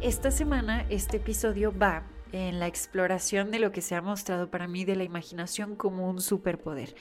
Esta semana este episodio va en la exploración de lo que se ha mostrado para mí de la imaginación como un superpoder.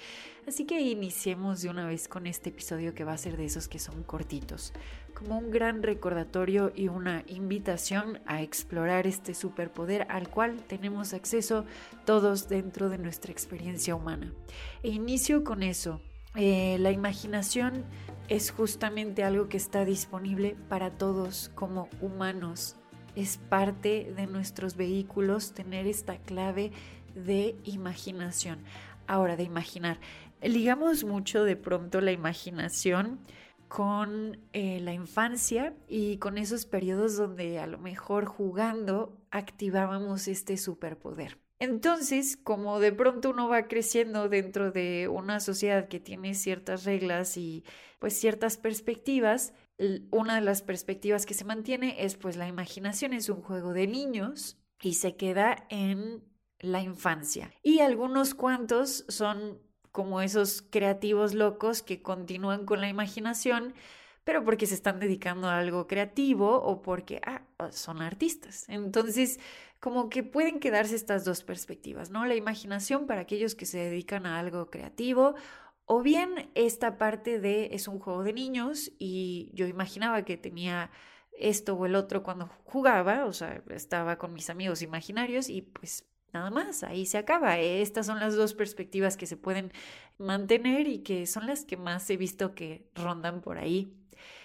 Así que iniciemos de una vez con este episodio que va a ser de esos que son cortitos, como un gran recordatorio y una invitación a explorar este superpoder al cual tenemos acceso todos dentro de nuestra experiencia humana. E inicio con eso. Eh, la imaginación es justamente algo que está disponible para todos como humanos es parte de nuestros vehículos tener esta clave de imaginación. Ahora, de imaginar. Ligamos mucho de pronto la imaginación con eh, la infancia y con esos periodos donde a lo mejor jugando activábamos este superpoder. Entonces, como de pronto uno va creciendo dentro de una sociedad que tiene ciertas reglas y pues ciertas perspectivas, una de las perspectivas que se mantiene es pues la imaginación es un juego de niños y se queda en la infancia. Y algunos cuantos son como esos creativos locos que continúan con la imaginación, pero porque se están dedicando a algo creativo o porque ah, son artistas. Entonces, como que pueden quedarse estas dos perspectivas, ¿no? La imaginación para aquellos que se dedican a algo creativo o bien esta parte de es un juego de niños y yo imaginaba que tenía esto o el otro cuando jugaba, o sea, estaba con mis amigos imaginarios y pues nada más, ahí se acaba. Estas son las dos perspectivas que se pueden mantener y que son las que más he visto que rondan por ahí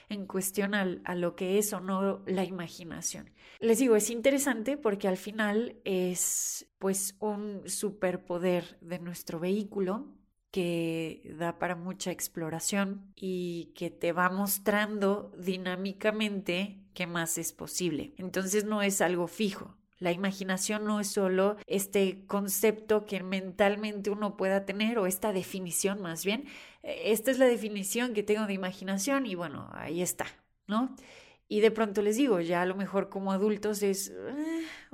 en cuestión a lo que es o no la imaginación. Les digo, es interesante porque al final es pues un superpoder de nuestro vehículo que da para mucha exploración y que te va mostrando dinámicamente qué más es posible. Entonces no es algo fijo. La imaginación no es solo este concepto que mentalmente uno pueda tener o esta definición más bien. Esta es la definición que tengo de imaginación y bueno, ahí está, ¿no? Y de pronto les digo, ya a lo mejor como adultos es, eh,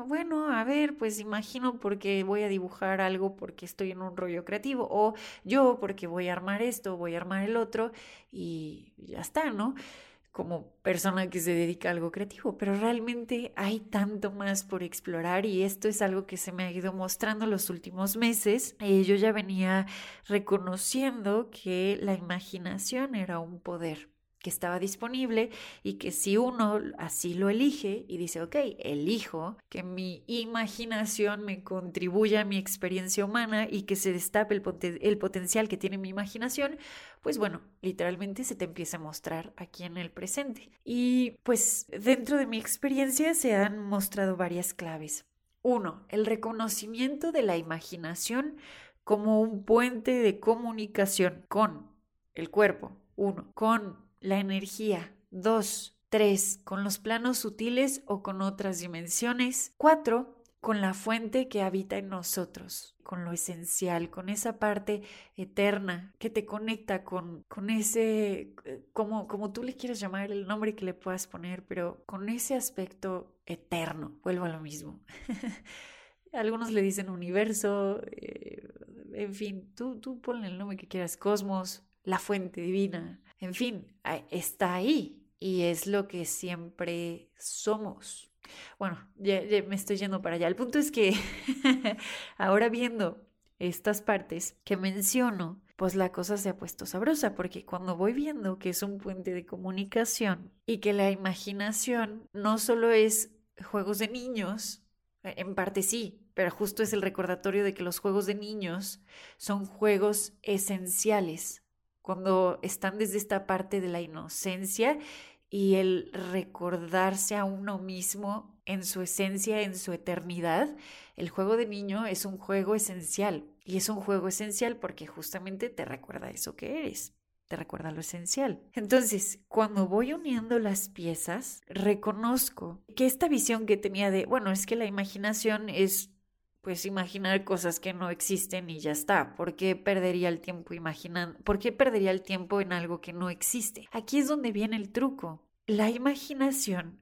bueno, a ver, pues imagino porque voy a dibujar algo porque estoy en un rollo creativo, o yo porque voy a armar esto, voy a armar el otro, y ya está, ¿no? Como persona que se dedica a algo creativo, pero realmente hay tanto más por explorar y esto es algo que se me ha ido mostrando los últimos meses. Eh, yo ya venía reconociendo que la imaginación era un poder que estaba disponible y que si uno así lo elige y dice, ok, elijo que mi imaginación me contribuya a mi experiencia humana y que se destape el, potencial que tiene mi imaginación, pues bueno, literalmente se te empieza a mostrar aquí en el presente. Y pues dentro de mi experiencia se han mostrado varias claves. Uno, el reconocimiento de la imaginación como un puente de comunicación con el cuerpo. Uno, con la energía. 2. 3. Con los planos sutiles o con otras dimensiones. 4. Con la fuente que habita en nosotros, con lo esencial, con esa parte eterna que te conecta con, con ese, como, como tú le quieras llamar el nombre que le puedas poner, pero con ese aspecto eterno. Vuelvo a lo mismo. Algunos le dicen universo, eh, en fin, tú, tú ponle el nombre que quieras, cosmos, la fuente divina, en fin, está ahí y es lo que siempre somos. Bueno, ya, me estoy yendo para allá. El punto es que ahora viendo estas partes que menciono, pues la cosa se ha puesto sabrosa, porque cuando voy viendo que es un puente de comunicación y que la imaginación no solo es juegos de niños, en parte sí, pero justo es el recordatorio de que los juegos de niños son juegos esenciales cuando están desde esta parte de la inocencia y el recordarse a uno mismo en su esencia, en su eternidad, el juego de niño es un juego esencial. Y es un juego esencial porque justamente te recuerda eso que eres. te recuerda lo esencial. Entonces, cuando voy uniendo las piezas, reconozco que esta visión que tenía de, bueno, es que la imaginación es pues imaginar cosas que no existen y ya está. ¿Por qué perdería el tiempo imaginando? ¿Por qué perdería el tiempo en algo que no existe? Aquí es donde viene el truco. La imaginación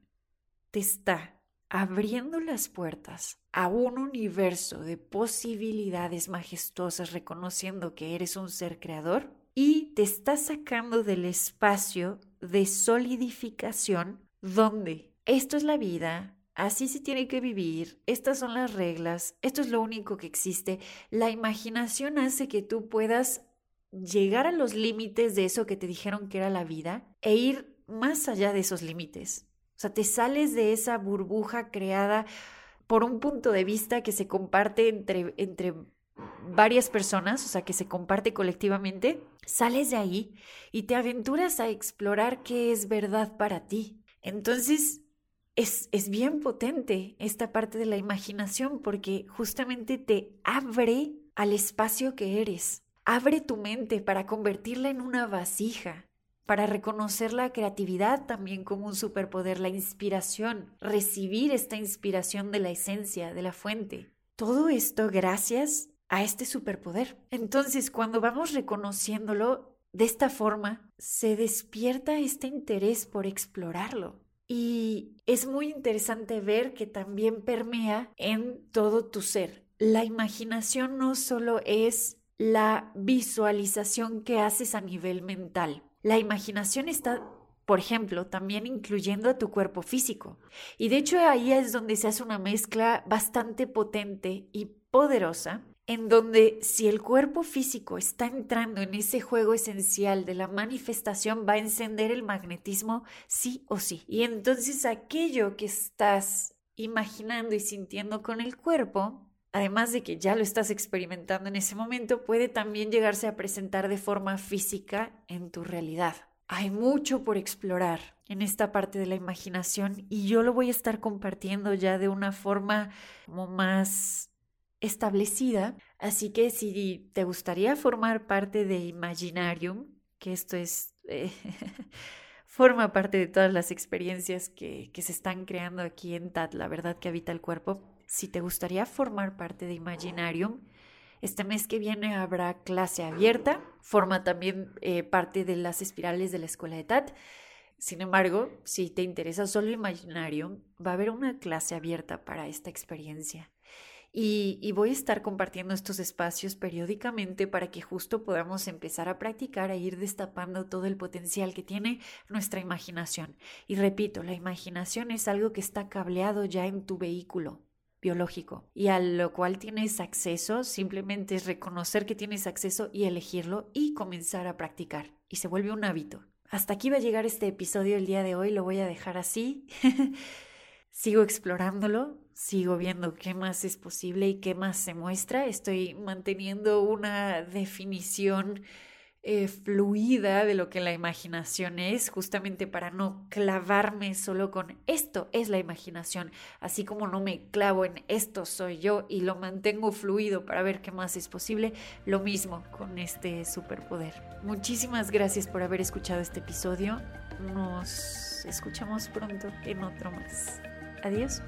te está abriendo las puertas a un universo de posibilidades majestuosas, reconociendo que eres un ser creador y te está sacando del espacio de solidificación donde esto es la vida, así se tiene que vivir, estas son las reglas, esto es lo único que existe. La imaginación hace que tú puedas llegar a los límites de eso que te dijeron que era la vida e ir más allá de esos límites. O sea, te sales de esa burbuja creada por un punto de vista que se comparte entre, entre varias personas, o sea, que se comparte colectivamente, sales de ahí y te aventuras a explorar qué es verdad para ti. Entonces, es, bien potente esta parte de la imaginación porque justamente te abre al espacio que eres. Abre tu mente para convertirla en una vasija, para reconocer la creatividad también como un superpoder, la inspiración, recibir esta inspiración de la esencia, de la fuente. Todo esto gracias a este superpoder. Entonces, cuando vamos reconociéndolo de esta forma, se despierta este interés por explorarlo. Y es muy interesante ver que también permea en todo tu ser. La imaginación no solo es la visualización que haces a nivel mental. La imaginación está, por ejemplo, también incluyendo a tu cuerpo físico. Y de hecho ahí es donde se hace una mezcla bastante potente y poderosa en donde si el cuerpo físico está entrando en ese juego esencial de la manifestación, va a encender el magnetismo sí o sí. Y entonces aquello que estás imaginando y sintiendo con el cuerpo, además de que ya lo estás experimentando en ese momento, puede también llegarse a presentar de forma física en tu realidad. Hay mucho por explorar en esta parte de la imaginación y yo lo voy a estar compartiendo ya de una forma como más establecida. Así que si te gustaría formar parte de Imaginarium, que esto es... Eh, forma parte de todas las experiencias que, que se están creando aquí en TAT, la verdad que habita el cuerpo. Si te gustaría formar parte de Imaginarium, este mes que viene habrá clase abierta, forma también eh, parte de las espirales de la escuela de TAT. Sin embargo, si te interesa solo Imaginarium, va a haber una clase abierta para esta experiencia. Y, voy a estar compartiendo estos espacios periódicamente para que justo podamos empezar a practicar, a ir destapando todo el potencial que tiene nuestra imaginación. Y repito, la imaginación es algo que está cableado ya en tu vehículo biológico y a lo cual tienes acceso, simplemente es reconocer que tienes acceso y elegirlo y comenzar a practicar. Y se vuelve un hábito. Hasta aquí va a llegar este episodio el día de hoy, lo voy a dejar así. Sigo explorándolo, sigo viendo qué más es posible y qué más se muestra. Estoy manteniendo una definición eh, fluida de lo que la imaginación es, justamente para no clavarme solo con esto es la imaginación, así como no me clavo en esto soy yo y lo mantengo fluido para ver qué más es posible, lo mismo con este superpoder. Muchísimas gracias por haber escuchado este episodio. Nos escuchamos pronto en otro más. Adiós.